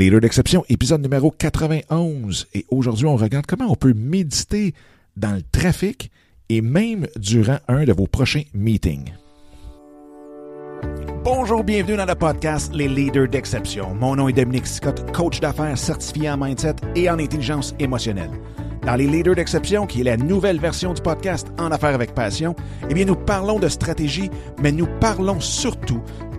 Leader d'exception, épisode numéro 91. Et aujourd'hui, on regarde comment on peut méditer dans le trafic et même durant un de vos prochains meetings. Bonjour, bienvenue dans le podcast Les Leaders d'exception. Mon nom est Dominique Scott, coach d'affaires certifié en mindset et en intelligence émotionnelle. Dans les Leaders d'exception, qui est la nouvelle version du podcast En affaires avec passion, eh bien, nous parlons de stratégie, mais nous parlons surtout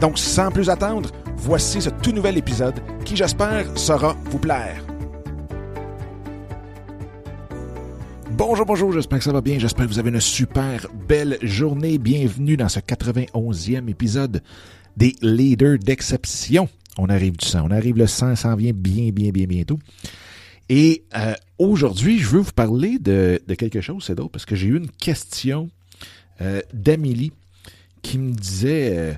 Donc, sans plus attendre, voici ce tout nouvel épisode qui, j'espère, saura vous plaire. Bonjour, bonjour, j'espère que ça va bien, j'espère que vous avez une super belle journée. Bienvenue dans ce 91e épisode des Leaders d'exception. On arrive du sang, on arrive le sang, ça en vient bien, bien, bien bientôt. Et euh, aujourd'hui, je veux vous parler de, quelque chose, c'est drôle, parce que j'ai eu une question euh, d'Amélie qui me disait... Euh,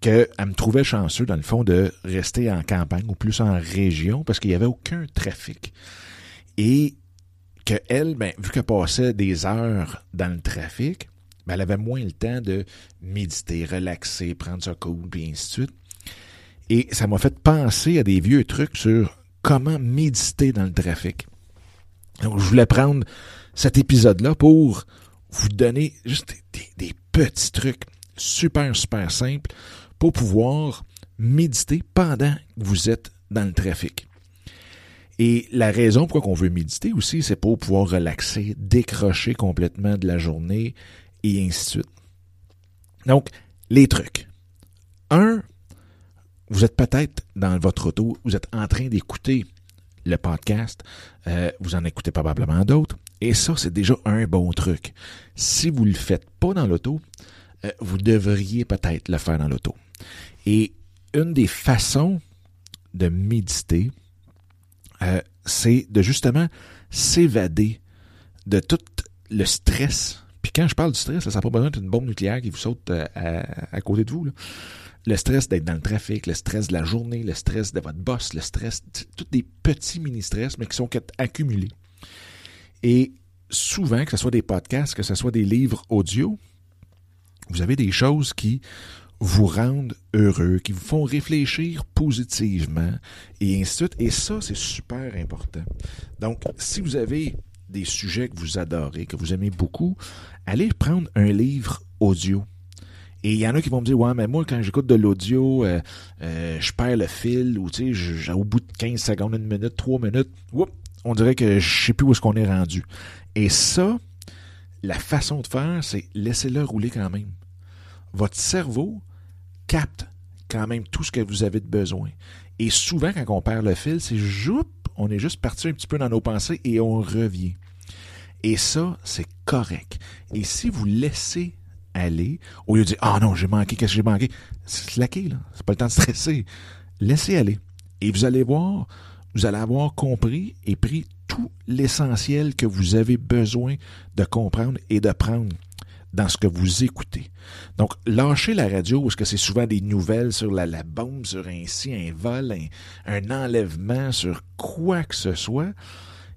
qu'elle me trouvait chanceux, dans le fond, de rester en campagne ou plus en région parce qu'il n'y avait aucun trafic. Et qu'elle, ben, vu qu'elle passait des heures dans le trafic, ben, elle avait moins le temps de méditer, relaxer, prendre sa cool, et ainsi de suite. Et ça m'a fait penser à des vieux trucs sur comment méditer dans le trafic. Donc, je voulais prendre cet épisode-là pour vous donner juste des petits trucs super, super simples pour pouvoir méditer pendant que vous êtes dans le trafic. Et la raison pourquoi on veut méditer aussi, c'est pour pouvoir relaxer, décrocher complètement de la journée et ainsi de suite. Donc, les trucs. Un, vous êtes peut-être dans votre auto, vous êtes en train d'écouter le podcast, euh, vous en écoutez probablement d'autres, et ça, c'est déjà un bon truc. Si vous ne le faites pas dans l'auto, euh, vous devriez peut-être le faire dans l'auto. Et une des façons de méditer, euh, c'est de justement s'évader de tout le stress. Puis quand je parle du stress, ça n'a pas besoin d'une bombe nucléaire qui vous saute euh, à, côté de vous. Le stress d'être dans le trafic, le stress de la journée, le stress de votre boss, le stress, tous des petits mini-stress, mais qui sont accumulés. Et souvent, que ce soit des podcasts, que ce soit des livres audio, vous avez des choses qui vous rendent heureux, qui vous font réfléchir positivement, et ainsi de suite. Et ça, c'est super important. Donc, si vous avez des sujets que vous adorez, que vous aimez beaucoup, allez prendre un livre audio. Et il y en a qui vont me dire, ouais, mais moi, quand j'écoute de l'audio, euh, euh, je perds le fil, ou tu sais, au bout de 15 secondes, une minute, trois minutes, on dirait que je sais plus où est-ce qu'on est rendu. Et ça, la façon de faire, c'est laissez-le rouler quand même. Votre cerveau capte quand même tout ce que vous avez de besoin. Et souvent, quand on perd le fil, c'est joup, on est juste parti un petit peu dans nos pensées et on revient. Et ça, c'est correct. Et si vous laissez aller, au lieu de dire Ah non, j'ai manqué, qu'est-ce que j'ai manqué? C'est slacké, là. C'est pas le temps de stresser. Laissez aller. Et vous allez voir, vous allez avoir compris et pris tout l'essentiel que vous avez besoin de comprendre et de prendre dans ce que vous écoutez. Donc, lâchez la radio, parce que c'est souvent des nouvelles sur la, bombe, sur un si, un vol, un, enlèvement, sur quoi que ce soit,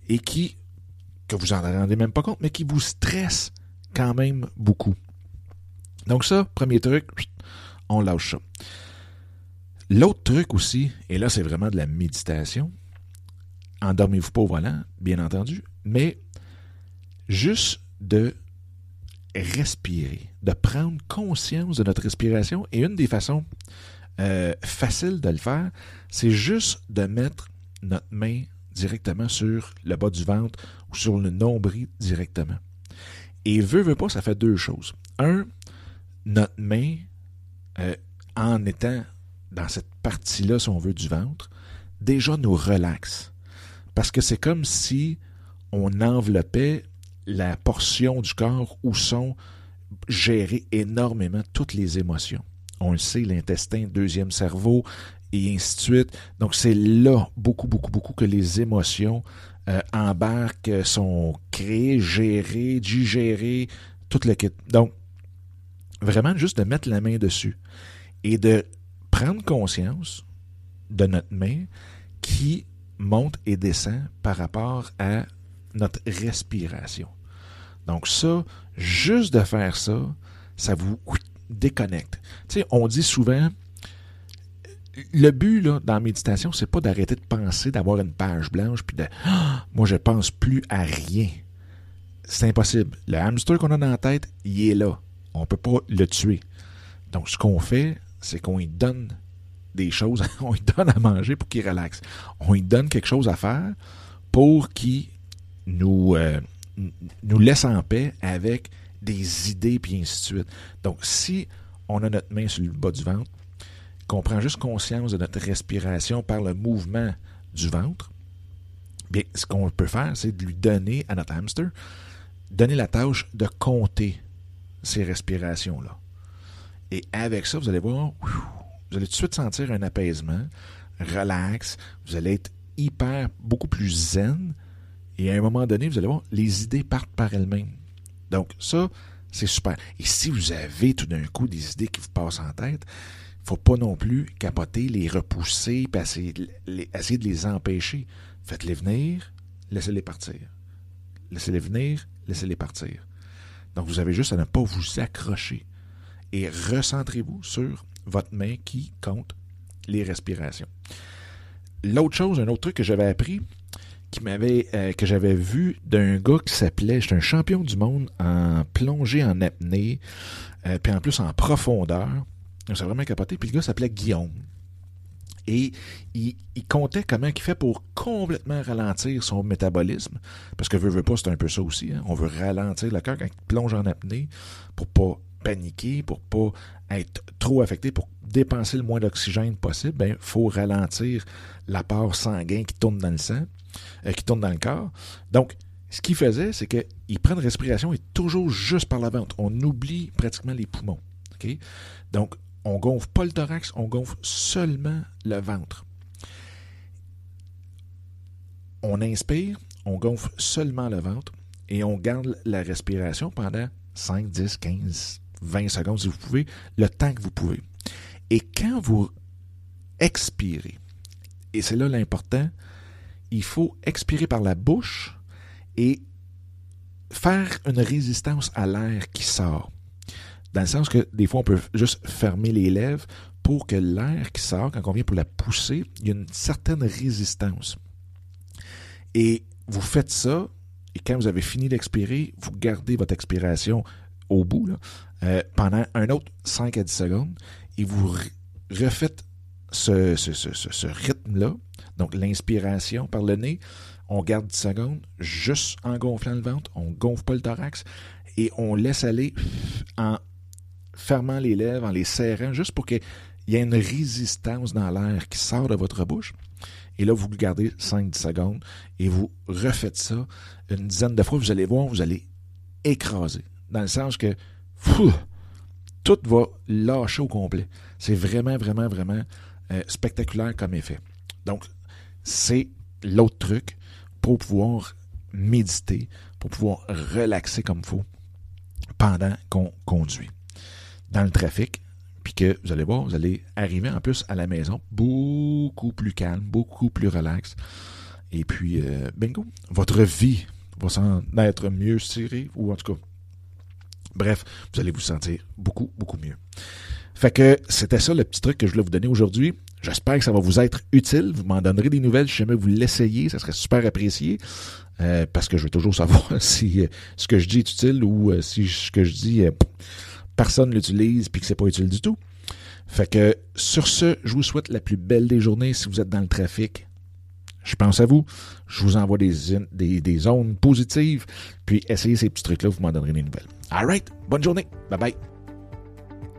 et qui, que vous en rendez même pas compte, mais qui vous stresse quand même beaucoup. Donc ça, premier truc, on lâche ça. L'autre truc aussi, et là c'est vraiment de la méditation, endormez-vous pas au volant, bien entendu, mais juste de respirer, de prendre conscience de notre respiration. Et une des façons euh, faciles de le faire, c'est juste de mettre notre main directement sur le bas du ventre ou sur le nombril directement. Et veut, veut pas, ça fait deux choses. Un, notre main, euh, en étant dans cette partie-là, si on veut, du ventre, déjà nous relaxe. Parce que c'est comme si on enveloppait la portion du corps où sont gérées énormément toutes les émotions. On le sait, l'intestin, deuxième cerveau, et ainsi de suite. Donc, c'est là, beaucoup, beaucoup, beaucoup, que les émotions euh, embarquent, sont créées, gérées, digérées, tout le kit. Donc, vraiment, juste de mettre la main dessus et de prendre conscience de notre main qui monte et descend par rapport à notre respiration. Donc ça, juste de faire ça, ça vous déconnecte. Tu sais, on dit souvent, le but là, dans la méditation, c'est pas d'arrêter de penser, d'avoir une page blanche, puis de ah, moi je pense plus à rien. C'est impossible. Le hamster qu'on a dans la tête, il est là. On peut pas le tuer. Donc ce qu'on fait, c'est qu'on lui donne des choses, on lui donne à manger pour qu'il relaxe. On lui donne quelque chose à faire pour qu'il nous, euh, nous laisse en paix avec des idées, puis ainsi de suite. Donc, si on a notre main sur le bas du ventre, qu'on prend juste conscience de notre respiration par le mouvement du ventre, bien, ce qu'on peut faire, c'est de lui donner à notre hamster, donner la tâche de compter ces respirations-là. Et avec ça, vous allez voir, vous allez tout de suite sentir un apaisement, relax, vous allez être hyper, beaucoup plus zen, et à un moment donné, vous allez voir, les idées partent par elles-mêmes. Donc, ça, c'est super. Et si vous avez tout d'un coup des idées qui vous passent en tête, il ne faut pas non plus capoter, les repousser, puis essayer, essayer de les empêcher. Faites-les venir, laissez-les partir. Laissez-les venir, laissez-les partir. Donc, vous avez juste à ne pas vous accrocher. Et recentrez-vous sur votre main qui compte les respirations. L'autre chose, un autre truc que j'avais appris, qui m'avait euh, que j'avais vu d'un gars qui s'appelait, j'étais un champion du monde en plongée en apnée, euh, puis en plus en profondeur. C'est vraiment capoté. Puis le gars s'appelait Guillaume. Et il, comptait comment il fait pour complètement ralentir son métabolisme. Parce que veut, veut pas, c'est un peu ça aussi. Hein. On veut ralentir le cœur quand il plonge en apnée pour pas paniquer, pour pas être trop affecté, pour dépenser le moins d'oxygène possible, il ben, faut ralentir l'apport sanguin qui tourne dans le sang, euh, qui tourne dans le corps. Donc, ce qu'il faisait, c'est qu'il prend une respiration et toujours juste par la ventre. On oublie pratiquement les poumons. Donc, on gonfle pas le thorax, on gonfle seulement le ventre. On inspire, on gonfle seulement le ventre et on garde la respiration pendant 5, 10, 15, 20 secondes si vous pouvez, le temps que vous pouvez. Et quand vous expirez, et c'est là l'important, il faut expirer par la bouche et faire une résistance à l'air qui sort. Dans le sens que des fois, on peut juste fermer les lèvres pour que l'air qui sort, quand on vient pour la pousser, il y a une certaine résistance. Et vous faites ça, et quand vous avez fini d'expirer, vous gardez votre expiration au bout, euh, pendant un autre 5 à 10 secondes, et vous refaites ce, ce, rythme-là, donc l'inspiration par le nez, on garde 10 secondes, juste en gonflant le ventre, on gonfle pas le thorax, et on laisse aller en fermant les lèvres, en les serrant, juste pour qu'il y ait une résistance dans l'air qui sort de votre bouche. Et là, vous gardez 5-10 secondes et vous refaites ça une dizaine de fois. Vous allez voir, vous allez écraser dans le sens que tout va lâcher au complet. C'est vraiment, vraiment, vraiment euh, spectaculaire comme effet. Donc, c'est l'autre truc pour pouvoir méditer, pour pouvoir relaxer comme il faut pendant qu'on conduit. Dans le trafic, puis que vous allez voir, vous allez arriver en plus à la maison beaucoup plus calme, beaucoup plus relax. Et puis, euh, bingo, votre vie va s'en être mieux tirée, ou en tout cas, Bref, vous allez vous sentir beaucoup, beaucoup mieux. Fait que c'était ça le petit truc que je voulais vous donner aujourd'hui. J'espère que ça va vous être utile. Vous m'en donnerez des nouvelles si jamais vous l'essayez. Ça serait super apprécié. Euh, parce que je veux toujours savoir si euh, ce que je dis est utile ou euh, si ce que je dis, personne l'utilise puis que c'est pas utile du tout. Fait que sur ce, je vous souhaite la plus belle des journées si vous êtes dans le trafic. Je pense à vous. Je vous envoie des, des, des zones positives. Puis essayez ces petits trucs-là, vous m'en donnerez des nouvelles. All right. Bonne journée. Bye bye.